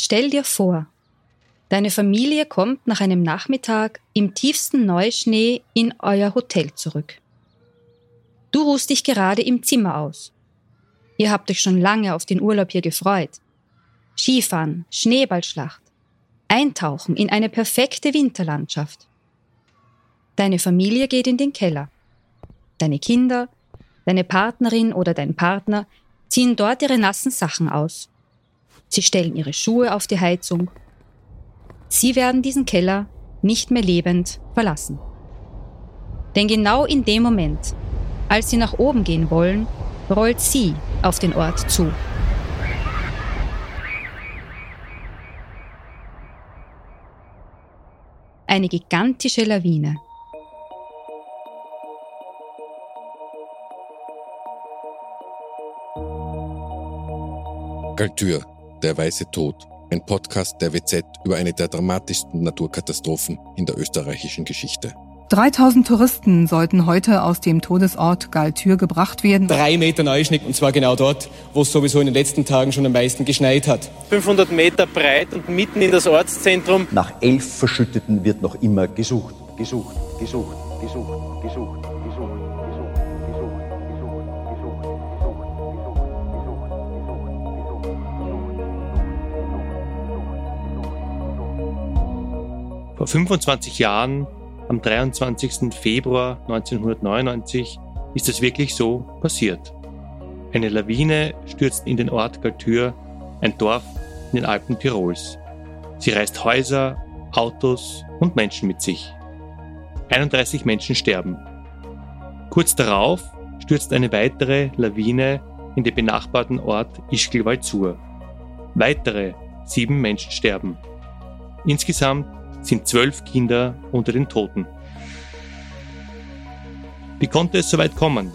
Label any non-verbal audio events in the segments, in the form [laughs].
Stell dir vor, deine Familie kommt nach einem Nachmittag im tiefsten Neuschnee in euer Hotel zurück. Du ruhst dich gerade im Zimmer aus. Ihr habt euch schon lange auf den Urlaub hier gefreut. Skifahren, Schneeballschlacht, Eintauchen in eine perfekte Winterlandschaft. Deine Familie geht in den Keller. Deine Kinder, deine Partnerin oder dein Partner ziehen dort ihre nassen Sachen aus. Sie stellen ihre Schuhe auf die Heizung. Sie werden diesen Keller nicht mehr lebend verlassen. Denn genau in dem Moment, als sie nach oben gehen wollen, rollt sie auf den Ort zu. Eine gigantische Lawine. Galtür, der weiße Tod. Ein Podcast der WZ über eine der dramatischsten Naturkatastrophen in der österreichischen Geschichte. 3000 Touristen sollten heute aus dem Todesort Galtür gebracht werden. Drei Meter Neuschnitt und zwar genau dort, wo es sowieso in den letzten Tagen schon am meisten geschneit hat. 500 Meter breit und mitten in das Ortszentrum. Nach elf Verschütteten wird noch immer gesucht, gesucht, gesucht, gesucht, gesucht. Vor 25 Jahren am 23. Februar 1999 ist es wirklich so passiert. Eine Lawine stürzt in den Ort Galtür, ein Dorf in den Alpen Tirols. Sie reißt Häuser, Autos und Menschen mit sich. 31 Menschen sterben. Kurz darauf stürzt eine weitere Lawine in den benachbarten Ort Ischgl-Waldsur. Weitere sieben Menschen sterben. Insgesamt sind zwölf Kinder unter den Toten. Wie konnte es so weit kommen?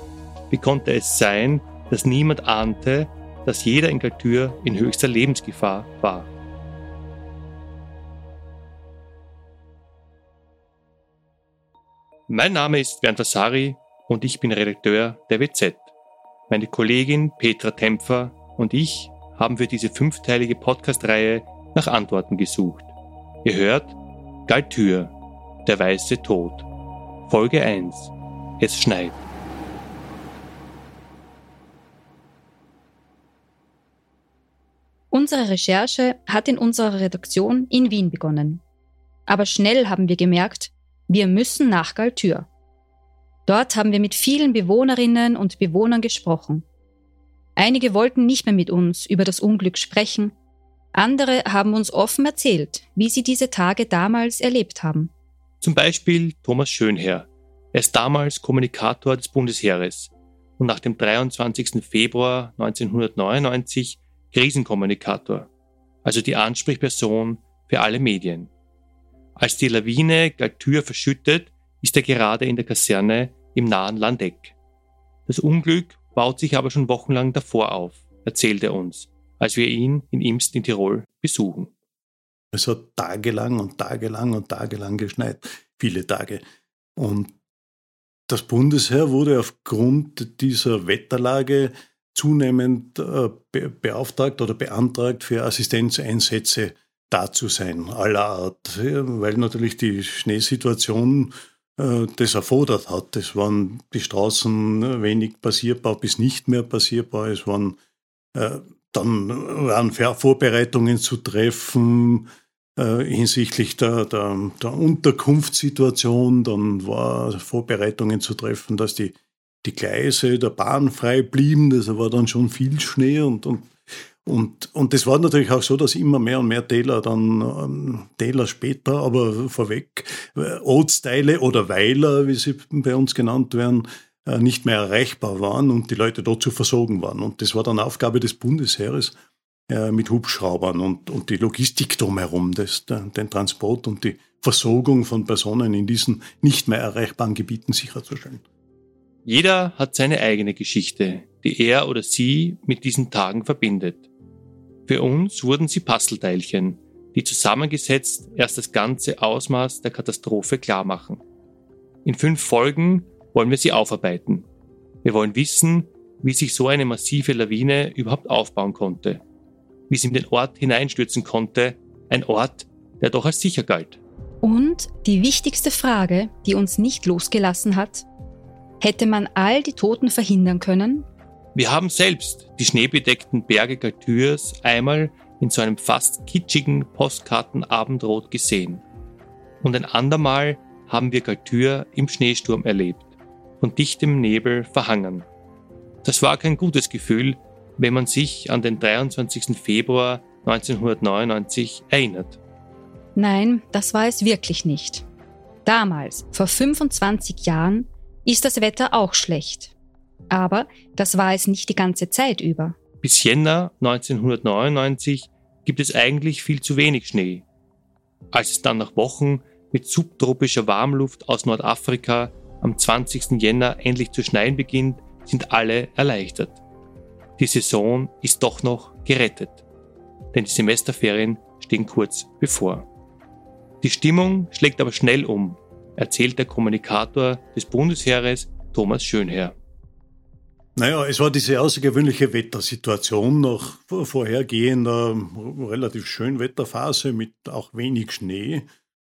Wie konnte es sein, dass niemand ahnte, dass jeder in Galtür in höchster Lebensgefahr war? Mein Name ist Bernd Vasari und ich bin Redakteur der WZ. Meine Kollegin Petra Tempfer und ich haben für diese fünfteilige Podcast-Reihe nach Antworten gesucht. Ihr hört Galtür, der weiße Tod. Folge 1. Es schneit. Unsere Recherche hat in unserer Redaktion in Wien begonnen. Aber schnell haben wir gemerkt, wir müssen nach Galtür. Dort haben wir mit vielen Bewohnerinnen und Bewohnern gesprochen. Einige wollten nicht mehr mit uns über das Unglück sprechen, andere haben uns offen erzählt, wie sie diese Tage damals erlebt haben. Zum Beispiel Thomas Schönherr. Er ist damals Kommunikator des Bundesheeres und nach dem 23. Februar 1999 Krisenkommunikator, also die Ansprechperson für alle Medien. Als die Lawine Galtür verschüttet, ist er gerade in der Kaserne im nahen Landeck. Das Unglück baut sich aber schon wochenlang davor auf, erzählt er uns als wir ihn in Imst in Tirol besuchen. Es hat tagelang und tagelang und tagelang geschneit, viele Tage. Und das Bundesheer wurde aufgrund dieser Wetterlage zunehmend äh, beauftragt oder beantragt, für Assistenzeinsätze da zu sein, aller Art, weil natürlich die Schneesituation äh, das erfordert hat. Es waren die Straßen wenig passierbar bis nicht mehr passierbar. Es waren äh, dann waren Vorbereitungen zu treffen äh, hinsichtlich der, der, der, Unterkunftssituation. Dann war Vorbereitungen zu treffen, dass die, die Gleise der Bahn frei blieben. Das war dann schon viel Schnee und, und und, und das war natürlich auch so, dass immer mehr und mehr Täler dann, ähm, Täler später, aber vorweg, äh, Ortsteile oder Weiler, wie sie bei uns genannt werden, nicht mehr erreichbar waren und die Leute dort zu versorgen waren. Und das war dann Aufgabe des Bundesheeres äh, mit Hubschraubern und, und die Logistik drumherum, das, den Transport und die Versorgung von Personen in diesen nicht mehr erreichbaren Gebieten sicherzustellen. Jeder hat seine eigene Geschichte, die er oder sie mit diesen Tagen verbindet. Für uns wurden sie Puzzleteilchen, die zusammengesetzt erst das ganze Ausmaß der Katastrophe klarmachen. In fünf Folgen wollen wir sie aufarbeiten. Wir wollen wissen, wie sich so eine massive Lawine überhaupt aufbauen konnte. wie sie in den Ort hineinstürzen konnte, ein Ort, der doch als sicher galt. Und die wichtigste Frage, die uns nicht losgelassen hat, hätte man all die Toten verhindern können? Wir haben selbst die schneebedeckten Berge Galtürs einmal in so einem fast kitschigen Postkartenabendrot gesehen. Und ein andermal haben wir Galtür im Schneesturm erlebt, von dichtem Nebel verhangen. Das war kein gutes Gefühl, wenn man sich an den 23. Februar 1999 erinnert. Nein, das war es wirklich nicht. Damals, vor 25 Jahren, ist das Wetter auch schlecht. Aber das war es nicht die ganze Zeit über. Bis Jänner 1999 gibt es eigentlich viel zu wenig Schnee. Als es dann nach Wochen mit subtropischer Warmluft aus Nordafrika am 20. Jänner endlich zu schneien beginnt, sind alle erleichtert. Die Saison ist doch noch gerettet, denn die Semesterferien stehen kurz bevor. Die Stimmung schlägt aber schnell um, erzählt der Kommunikator des Bundesheeres Thomas Schönherr. Naja, es war diese außergewöhnliche Wettersituation nach vorhergehender relativ schönen Wetterphase mit auch wenig Schnee,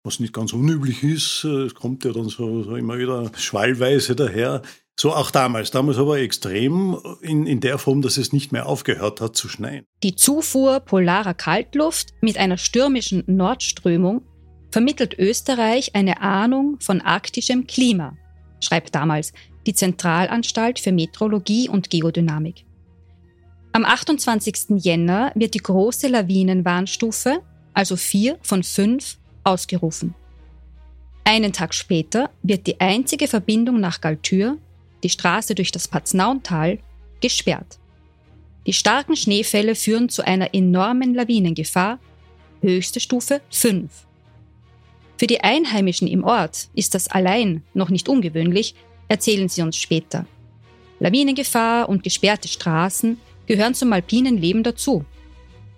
was nicht ganz unüblich ist. Es kommt ja dann so, so immer wieder schwallweise daher. So auch damals. Damals aber extrem in, in der Form, dass es nicht mehr aufgehört hat zu schneien. Die Zufuhr polarer Kaltluft mit einer stürmischen Nordströmung vermittelt Österreich eine Ahnung von arktischem Klima, schreibt damals die Zentralanstalt für Meteorologie und Geodynamik. Am 28. Jänner wird die große Lawinenwarnstufe, also 4 von 5, ausgerufen. Einen Tag später wird die einzige Verbindung nach Galtür, die Straße durch das Paznauntal, gesperrt. Die starken Schneefälle führen zu einer enormen Lawinengefahr, höchste Stufe 5. Für die Einheimischen im Ort ist das allein noch nicht ungewöhnlich, erzählen sie uns später. Lawinengefahr und gesperrte Straßen gehören zum alpinen Leben dazu.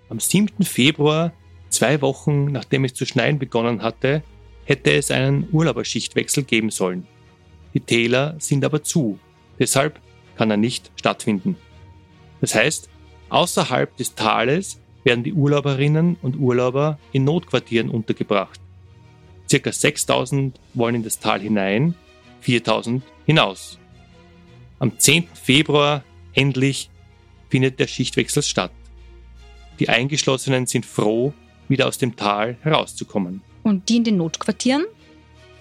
Am 7. Februar, zwei Wochen nachdem es zu schneien begonnen hatte, hätte es einen Urlauberschichtwechsel geben sollen. Die Täler sind aber zu, deshalb kann er nicht stattfinden. Das heißt, außerhalb des Tales werden die Urlauberinnen und Urlauber in Notquartieren untergebracht. Circa 6000 wollen in das Tal hinein, 4000 hinaus. Am 10. Februar endlich findet der Schichtwechsel statt. Die Eingeschlossenen sind froh, wieder aus dem Tal herauszukommen. Und die in den Notquartieren?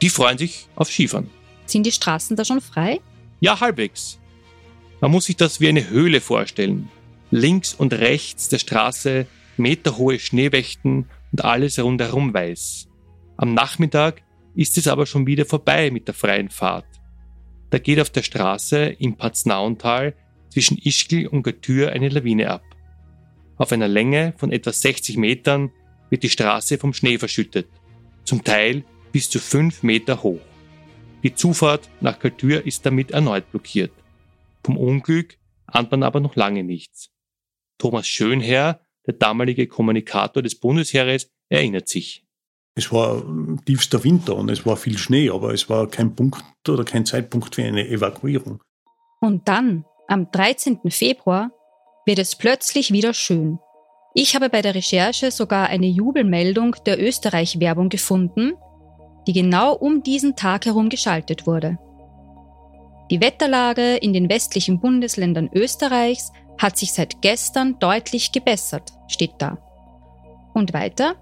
Die freuen sich auf Skifahren. Sind die Straßen da schon frei? Ja, halbwegs. Man muss sich das wie eine Höhle vorstellen. Links und rechts der Straße meterhohe Schneewächten und alles rundherum weiß. Am Nachmittag ist es aber schon wieder vorbei mit der freien Fahrt. Da geht auf der Straße im Paznauntal zwischen Ischgl und Gatür eine Lawine ab. Auf einer Länge von etwa 60 Metern wird die Straße vom Schnee verschüttet, zum Teil bis zu 5 Meter hoch. Die Zufahrt nach Kaltür ist damit erneut blockiert. Vom Unglück ahnt man aber noch lange nichts. Thomas Schönherr, der damalige Kommunikator des Bundesheeres, erinnert sich. Es war tiefster Winter und es war viel Schnee, aber es war kein Punkt oder kein Zeitpunkt für eine Evakuierung. Und dann, am 13. Februar, wird es plötzlich wieder schön. Ich habe bei der Recherche sogar eine Jubelmeldung der Österreich-Werbung gefunden, die genau um diesen Tag herum geschaltet wurde. Die Wetterlage in den westlichen Bundesländern Österreichs hat sich seit gestern deutlich gebessert, steht da. Und weiter,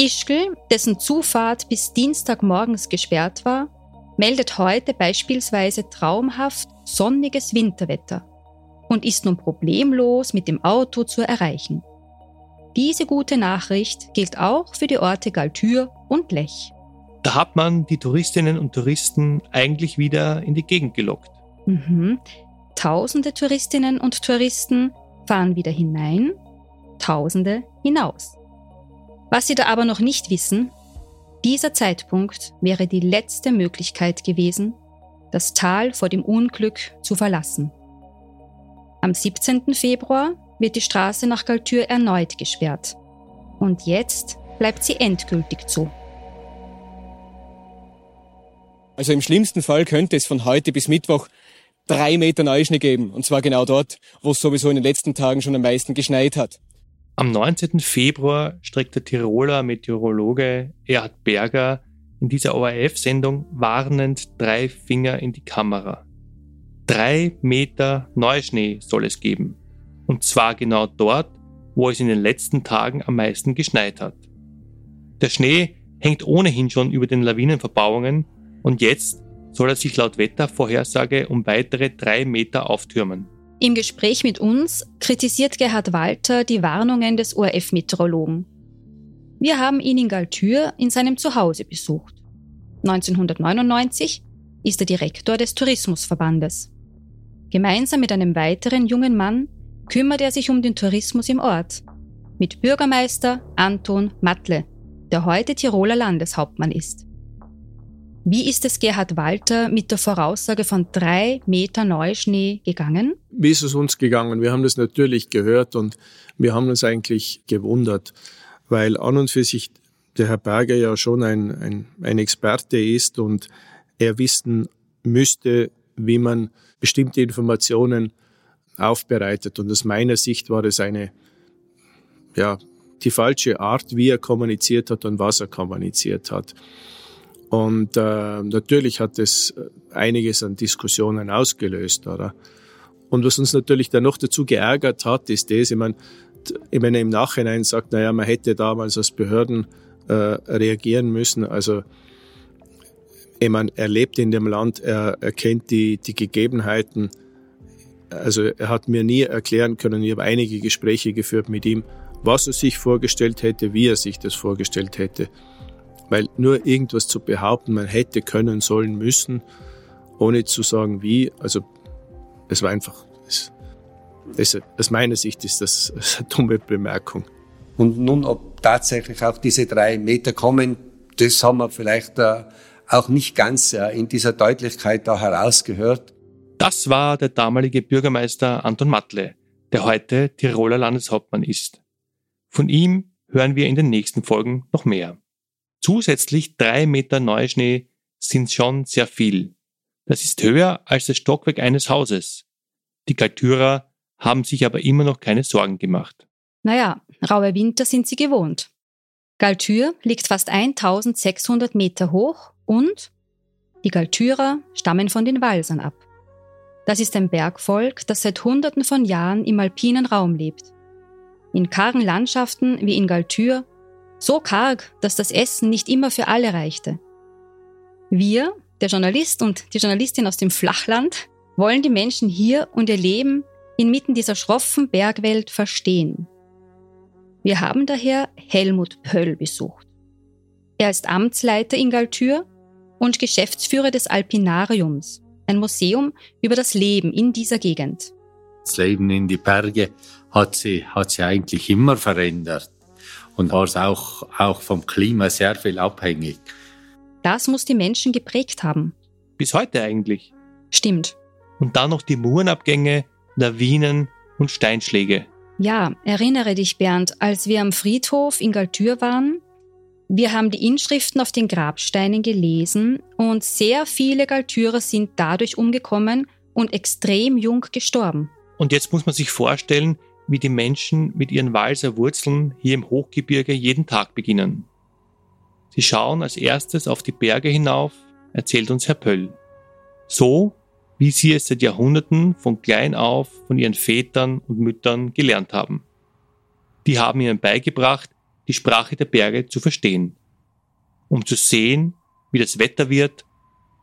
Ischgl, dessen Zufahrt bis Dienstagmorgens gesperrt war, meldet heute beispielsweise traumhaft sonniges Winterwetter und ist nun problemlos mit dem Auto zu erreichen. Diese gute Nachricht gilt auch für die Orte Galtür und Lech. Da hat man die Touristinnen und Touristen eigentlich wieder in die Gegend gelockt. Mhm. Tausende Touristinnen und Touristen fahren wieder hinein, Tausende hinaus. Was Sie da aber noch nicht wissen, dieser Zeitpunkt wäre die letzte Möglichkeit gewesen, das Tal vor dem Unglück zu verlassen. Am 17. Februar wird die Straße nach Galtür erneut gesperrt. Und jetzt bleibt sie endgültig zu. Also im schlimmsten Fall könnte es von heute bis Mittwoch drei Meter Neuschnee geben. Und zwar genau dort, wo es sowieso in den letzten Tagen schon am meisten geschneit hat. Am 19. Februar streckt der Tiroler Meteorologe Erhard Berger in dieser ORF-Sendung warnend drei Finger in die Kamera. Drei Meter Neuschnee soll es geben. Und zwar genau dort, wo es in den letzten Tagen am meisten geschneit hat. Der Schnee hängt ohnehin schon über den Lawinenverbauungen und jetzt soll er sich laut Wettervorhersage um weitere drei Meter auftürmen. Im Gespräch mit uns kritisiert Gerhard Walter die Warnungen des ORF-Meteorologen. Wir haben ihn in Galtür in seinem Zuhause besucht. 1999 ist er Direktor des Tourismusverbandes. Gemeinsam mit einem weiteren jungen Mann kümmert er sich um den Tourismus im Ort. Mit Bürgermeister Anton Matle, der heute Tiroler Landeshauptmann ist. Wie ist es Gerhard Walter mit der Voraussage von drei Meter Neuschnee gegangen? Wie ist es uns gegangen? Wir haben das natürlich gehört und wir haben uns eigentlich gewundert, weil an und für sich der Herr Berger ja schon ein, ein, ein Experte ist und er wissen müsste, wie man bestimmte Informationen aufbereitet. Und aus meiner Sicht war es eine, ja, die falsche Art, wie er kommuniziert hat und was er kommuniziert hat. Und äh, natürlich hat es einiges an Diskussionen ausgelöst, oder? Und was uns natürlich dann noch dazu geärgert hat, ist das, ich meine, wenn er im Nachhinein sagt, naja, man hätte damals als Behörden äh, reagieren müssen, also ich meine, er lebt in dem Land, er, er kennt die, die Gegebenheiten, also er hat mir nie erklären können, ich habe einige Gespräche geführt mit ihm, was er sich vorgestellt hätte, wie er sich das vorgestellt hätte. Weil nur irgendwas zu behaupten, man hätte können, sollen, müssen, ohne zu sagen wie, also es war einfach, das, das, aus meiner Sicht ist das [laughs] eine dumme Bemerkung. Und nun, ob tatsächlich auch diese drei Meter kommen, das haben wir vielleicht äh, auch nicht ganz äh, in dieser Deutlichkeit da herausgehört. Das war der damalige Bürgermeister Anton Matle, der heute Tiroler Landeshauptmann ist. Von ihm hören wir in den nächsten Folgen noch mehr. Zusätzlich drei Meter Neuschnee sind schon sehr viel. Das ist höher als das Stockwerk eines Hauses. Die Kaltürer haben sich aber immer noch keine Sorgen gemacht. Naja, raue Winter sind sie gewohnt. Galtür liegt fast 1600 Meter hoch und die Galtürer stammen von den Walsern ab. Das ist ein Bergvolk, das seit Hunderten von Jahren im alpinen Raum lebt. In kargen Landschaften wie in Galtür so karg, dass das Essen nicht immer für alle reichte. Wir, der Journalist und die Journalistin aus dem Flachland, wollen die Menschen hier und ihr Leben inmitten dieser schroffen Bergwelt verstehen. Wir haben daher Helmut Pöll besucht. Er ist Amtsleiter in Galtür und Geschäftsführer des Alpinariums, ein Museum über das Leben in dieser Gegend. Das Leben in die Berge hat sie, hat sie eigentlich immer verändert und war auch, auch vom Klima sehr viel abhängig. Das muss die Menschen geprägt haben. Bis heute eigentlich. Stimmt. Und dann noch die Murenabgänge, Lawinen und Steinschläge. Ja, erinnere dich, Bernd, als wir am Friedhof in Galtür waren. Wir haben die Inschriften auf den Grabsteinen gelesen und sehr viele Galtürer sind dadurch umgekommen und extrem jung gestorben. Und jetzt muss man sich vorstellen, wie die Menschen mit ihren Walser Wurzeln hier im Hochgebirge jeden Tag beginnen. Sie schauen als erstes auf die Berge hinauf, erzählt uns Herr Pöll. So, wie sie es seit Jahrhunderten von klein auf von ihren Vätern und Müttern gelernt haben. Die haben ihnen beigebracht, die Sprache der Berge zu verstehen, um zu sehen, wie das Wetter wird,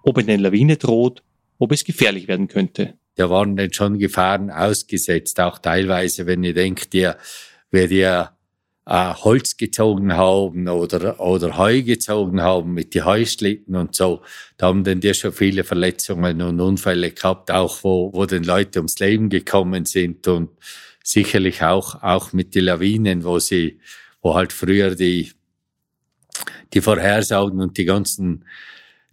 ob eine Lawine droht, ob es gefährlich werden könnte. Da waren dann schon Gefahren ausgesetzt, auch teilweise, wenn ihr denkt, ihr, wer ihr äh, Holz gezogen haben oder, oder Heu gezogen haben mit die Heuschlitten und so, da haben dann die schon viele Verletzungen und Unfälle gehabt, auch wo, wo den Leute ums Leben gekommen sind und sicherlich auch, auch mit die Lawinen, wo sie, wo halt früher die, die Vorhersagen und die ganzen,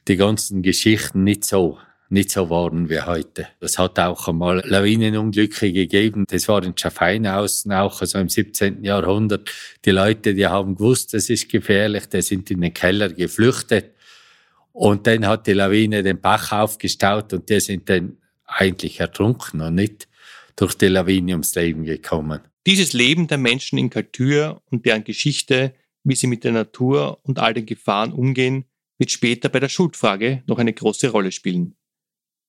die ganzen Geschichten nicht so nicht so waren wie heute. Es hat auch einmal Lawinenunglücke gegeben. Das war in Schaffheinhausen auch, also im 17. Jahrhundert. Die Leute, die haben gewusst, das ist gefährlich, die sind in den Keller geflüchtet. Und dann hat die Lawine den Bach aufgestaut und die sind dann eigentlich ertrunken und nicht, durch die Lawine ums Leben gekommen. Dieses Leben der Menschen in Kaltür und deren Geschichte, wie sie mit der Natur und all den Gefahren umgehen, wird später bei der Schuldfrage noch eine große Rolle spielen.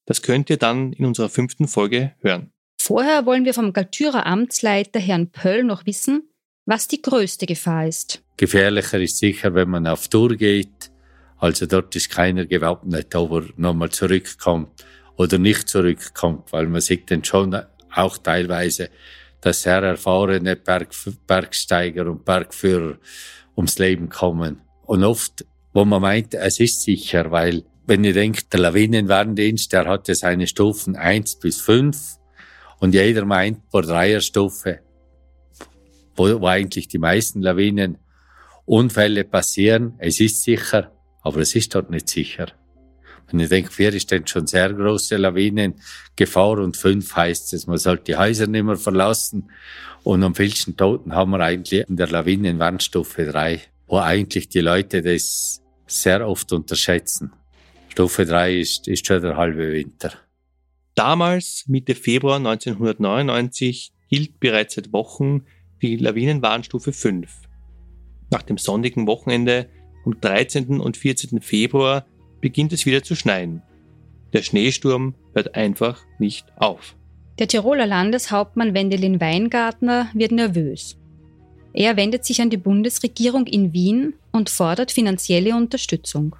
Das könnt ihr dann in unserer fünften Folge hören. Vorher wollen wir vom Galtürer Amtsleiter Herrn Pöll noch wissen, was die größte Gefahr ist. Gefährlicher ist sicher, wenn man auf Tour geht. Also dort ist keiner gewappnet, ob er nochmal zurückkommt oder nicht zurückkommt, weil man sieht dann schon auch teilweise, dass sehr erfahrene Berg, Bergsteiger und Bergführer ums Leben kommen. Und oft, wo man meint, es ist sicher, weil wenn ihr denkt, der Lawinenwarndienst, der hatte seine Stufen eins bis fünf und jeder meint, vor Dreierstufe, wo, wo eigentlich die meisten Lawinenunfälle passieren, es ist sicher, aber es ist dort nicht sicher. Wenn ich denke, vier ist dann schon sehr große Lawinengefahr und fünf heißt es, man sollte die Häuser nicht mehr verlassen. Und am vielsten Toten haben wir eigentlich in der Lawinenwarnstufe drei, wo eigentlich die Leute das sehr oft unterschätzen. Stufe drei ist, ist schon der halbe Winter. Damals, Mitte Februar 1999, gilt bereits seit Wochen die Lawinenwarnstufe 5. Nach dem sonnigen Wochenende am 13. und 14. Februar beginnt es wieder zu schneien. Der Schneesturm hört einfach nicht auf. Der Tiroler Landeshauptmann Wendelin Weingartner wird nervös. Er wendet sich an die Bundesregierung in Wien und fordert finanzielle Unterstützung.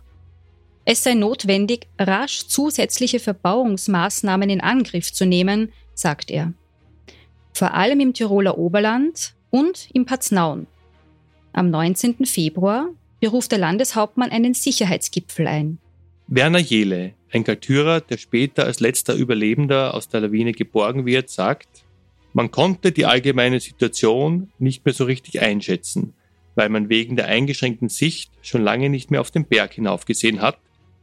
Es sei notwendig, rasch zusätzliche Verbauungsmaßnahmen in Angriff zu nehmen, sagt er. Vor allem im Tiroler Oberland und im Paznaun. Am 19. Februar beruft der Landeshauptmann einen Sicherheitsgipfel ein. Werner Jele, ein Kaltürer, der später als letzter Überlebender aus der Lawine geborgen wird, sagt, man konnte die allgemeine Situation nicht mehr so richtig einschätzen, weil man wegen der eingeschränkten Sicht schon lange nicht mehr auf den Berg hinaufgesehen hat,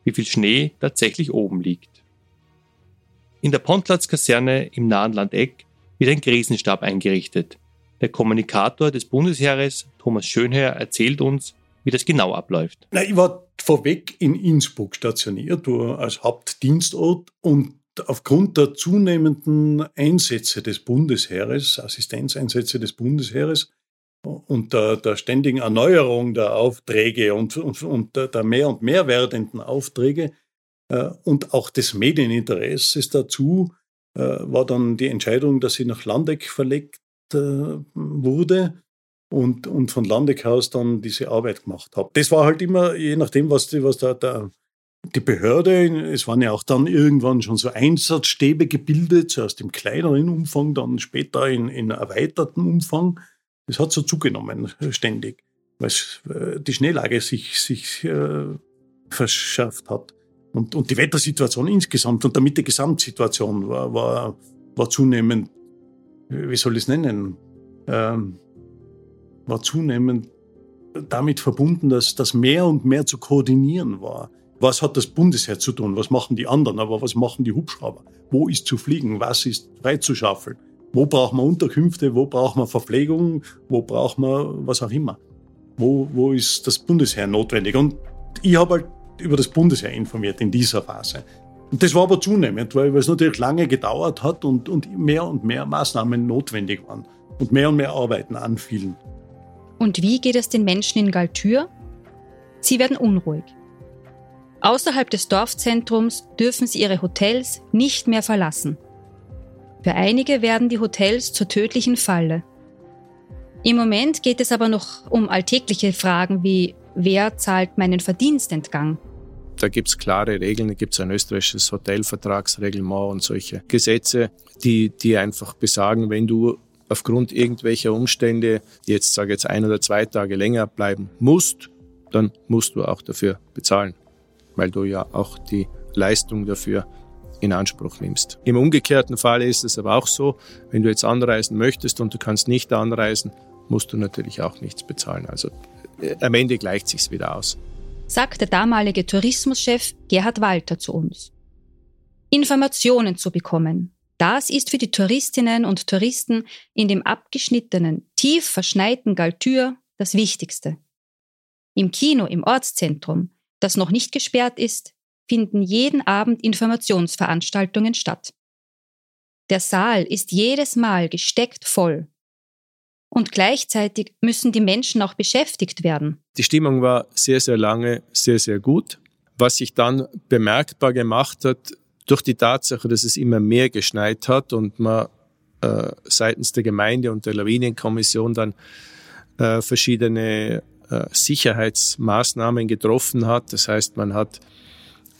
wie viel Schnee tatsächlich oben liegt. In der Pontlatz-Kaserne im nahen Landeck wird ein Krisenstab eingerichtet. Der Kommunikator des Bundesheeres, Thomas Schönherr, erzählt uns, wie das genau abläuft. Na, ich war vorweg in Innsbruck stationiert, als Hauptdienstort und aufgrund der zunehmenden Einsätze des Bundesheeres, Assistenzeinsätze des Bundesheeres und der, der ständigen Erneuerung der Aufträge und, und, und der mehr und mehr werdenden Aufträge äh, und auch des Medieninteresses dazu, äh, war dann die Entscheidung, dass sie nach Landeck verlegt äh, wurde und, und von Landeck aus dann diese Arbeit gemacht habe. Das war halt immer, je nachdem, was, die, was da, der, die Behörde, es waren ja auch dann irgendwann schon so Einsatzstäbe gebildet, zuerst im kleineren Umfang, dann später in, in erweiterten Umfang. Das hat so zugenommen, ständig, weil äh, die Schneelage sich, sich äh, verschärft hat. Und, und die Wettersituation insgesamt und damit die Gesamtsituation war, war, war zunehmend, wie soll ich es nennen, ähm, war zunehmend damit verbunden, dass das mehr und mehr zu koordinieren war. Was hat das Bundesheer zu tun? Was machen die anderen? Aber was machen die Hubschrauber? Wo ist zu fliegen? Was ist freizuschaffeln? Wo braucht man Unterkünfte? Wo braucht man Verpflegung? Wo braucht man was auch immer? Wo, wo ist das Bundesheer notwendig? Und ich habe halt über das Bundesheer informiert in dieser Phase. Und das war aber zunehmend, weil es natürlich lange gedauert hat und, und mehr und mehr Maßnahmen notwendig waren und mehr und mehr Arbeiten anfielen. Und wie geht es den Menschen in Galtür? Sie werden unruhig. Außerhalb des Dorfzentrums dürfen sie ihre Hotels nicht mehr verlassen. Für einige werden die Hotels zur tödlichen Falle. Im Moment geht es aber noch um alltägliche Fragen wie wer zahlt meinen Verdienstentgang? Da gibt es klare Regeln, da gibt es ein österreichisches Hotelvertragsreglement und solche Gesetze, die, die einfach besagen, wenn du aufgrund irgendwelcher Umstände jetzt, sage jetzt ein oder zwei Tage länger bleiben musst, dann musst du auch dafür bezahlen, weil du ja auch die Leistung dafür in Anspruch nimmst. Im umgekehrten Fall ist es aber auch so, wenn du jetzt anreisen möchtest und du kannst nicht anreisen, musst du natürlich auch nichts bezahlen. Also äh, am Ende gleicht sich's wieder aus. Sagt der damalige Tourismuschef Gerhard Walter zu uns. Informationen zu bekommen, das ist für die Touristinnen und Touristen in dem abgeschnittenen, tief verschneiten Galtür das Wichtigste. Im Kino im Ortszentrum, das noch nicht gesperrt ist, finden jeden Abend Informationsveranstaltungen statt. Der Saal ist jedes Mal gesteckt voll. Und gleichzeitig müssen die Menschen auch beschäftigt werden. Die Stimmung war sehr, sehr lange sehr, sehr gut. Was sich dann bemerkbar gemacht hat, durch die Tatsache, dass es immer mehr geschneit hat und man äh, seitens der Gemeinde und der Lawinenkommission dann äh, verschiedene äh, Sicherheitsmaßnahmen getroffen hat. Das heißt, man hat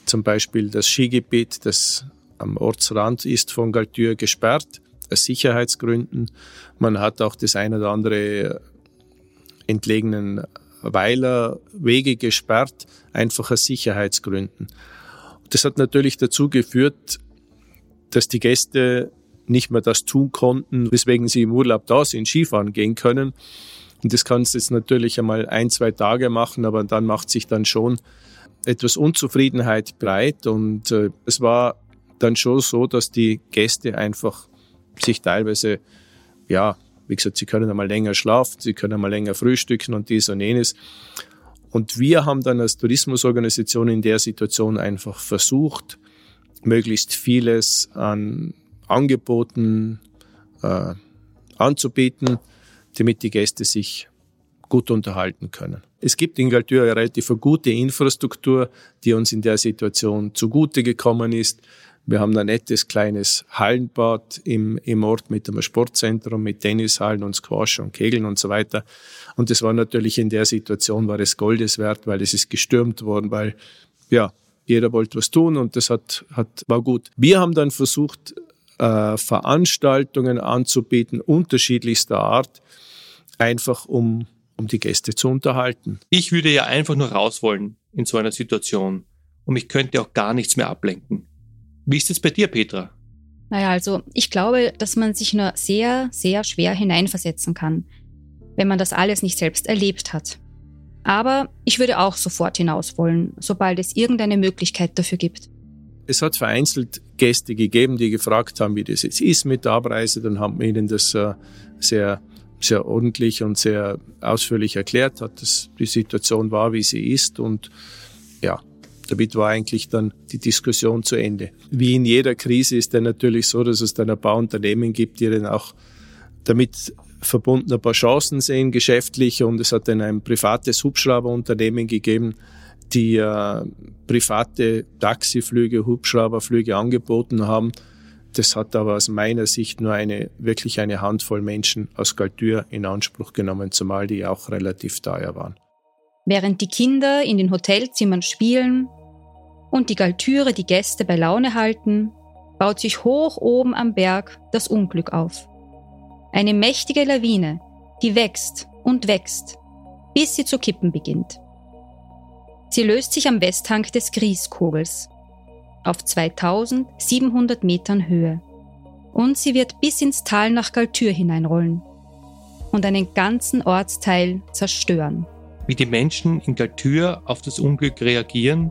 zum Beispiel das Skigebiet, das am Ortsrand ist von Galtür, gesperrt, aus Sicherheitsgründen. Man hat auch das eine oder andere entlegenen Weiler Wege gesperrt, einfach aus Sicherheitsgründen. Das hat natürlich dazu geführt, dass die Gäste nicht mehr das tun konnten, weswegen sie im Urlaub da sind, Skifahren gehen können. Und das kannst du jetzt natürlich einmal ein, zwei Tage machen, aber dann macht sich dann schon etwas Unzufriedenheit breit. Und äh, es war dann schon so, dass die Gäste einfach sich teilweise, ja, wie gesagt, sie können einmal länger schlafen, sie können einmal länger frühstücken und dies und jenes. Und wir haben dann als Tourismusorganisation in der Situation einfach versucht, möglichst vieles an Angeboten äh, anzubieten, damit die Gäste sich gut unterhalten können. Es gibt in Galtür eine relativ gute Infrastruktur, die uns in der Situation zugute gekommen ist. Wir haben ein nettes kleines Hallenbad im, im Ort mit einem Sportzentrum, mit Tennishallen und Squash und Kegeln und so weiter. Und das war natürlich in der Situation, war es Goldes wert, weil es ist gestürmt worden, weil, ja, jeder wollte was tun und das hat, hat, war gut. Wir haben dann versucht, äh, Veranstaltungen anzubieten, unterschiedlichster Art, einfach um, um die Gäste zu unterhalten. Ich würde ja einfach nur raus wollen in so einer Situation und mich könnte auch gar nichts mehr ablenken. Wie ist es bei dir, Petra? Naja, also ich glaube, dass man sich nur sehr, sehr schwer hineinversetzen kann, wenn man das alles nicht selbst erlebt hat. Aber ich würde auch sofort hinaus wollen, sobald es irgendeine Möglichkeit dafür gibt. Es hat vereinzelt Gäste gegeben, die gefragt haben, wie das jetzt ist mit der Abreise. Dann haben wir ihnen das äh, sehr, sehr ordentlich und sehr ausführlich erklärt, hat, dass die Situation war, wie sie ist. Und ja, damit war eigentlich dann die Diskussion zu Ende. Wie in jeder Krise ist dann natürlich so, dass es dann ein paar Unternehmen gibt, die dann auch damit verbunden ein paar Chancen sehen, geschäftlich. Und es hat dann ein privates Hubschrauberunternehmen gegeben, die äh, private Taxiflüge, Hubschrauberflüge angeboten haben. Das hat aber aus meiner Sicht nur eine, wirklich eine Handvoll Menschen aus Galtür in Anspruch genommen, zumal die auch relativ teuer waren. Während die Kinder in den Hotelzimmern spielen, und die Galtüre die Gäste bei Laune halten, baut sich hoch oben am Berg das Unglück auf. Eine mächtige Lawine, die wächst und wächst, bis sie zu kippen beginnt. Sie löst sich am Westhang des Grieskogels auf 2700 Metern Höhe und sie wird bis ins Tal nach Galtür hineinrollen und einen ganzen Ortsteil zerstören. Wie die Menschen in Galtür auf das Unglück reagieren,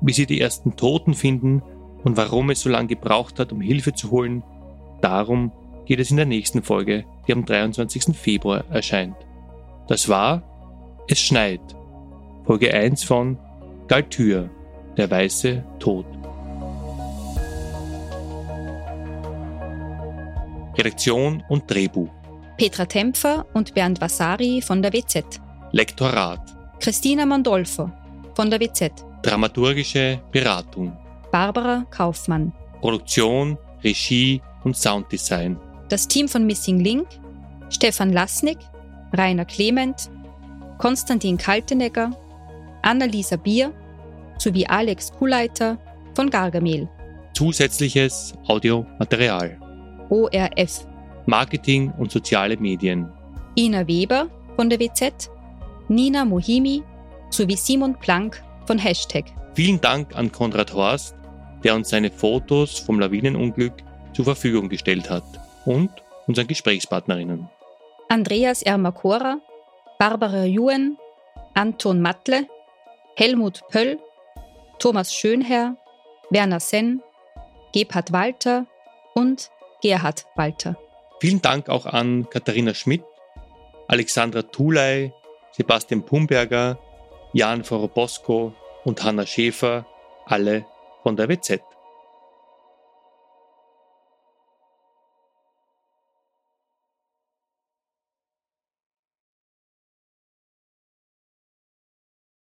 wie sie die ersten Toten finden und warum es so lange gebraucht hat, um Hilfe zu holen, darum geht es in der nächsten Folge, die am 23. Februar erscheint. Das war Es schneit. Folge 1 von Galtür, der weiße Tod. Redaktion und Drehbuch. Petra Tempfer und Bernd Vasari von der WZ. Lektorat. Christina Mandolfo von der WZ. Dramaturgische Beratung. Barbara Kaufmann. Produktion, Regie und Sounddesign. Das Team von Missing Link, Stefan Lasnik, Rainer Clement, Konstantin Kaltenegger, Annalisa Bier sowie Alex Kuhleiter von Gargamel. Zusätzliches Audiomaterial. ORF. Marketing und soziale Medien. Ina Weber von der WZ, Nina Mohimi sowie Simon Planck von Hashtag. Vielen Dank an Konrad Horst, der uns seine Fotos vom Lawinenunglück zur Verfügung gestellt hat und unseren Gesprächspartnerinnen. Andreas Ermakora, Barbara Juen, Anton Mattle, Helmut Pöll, Thomas Schönherr, Werner Senn, Gebhard Walter und Gerhard Walter. Vielen Dank auch an Katharina Schmidt, Alexandra Thulei, Sebastian Pumberger, Jan Vorobosco und Hanna Schäfer, alle von der WZ.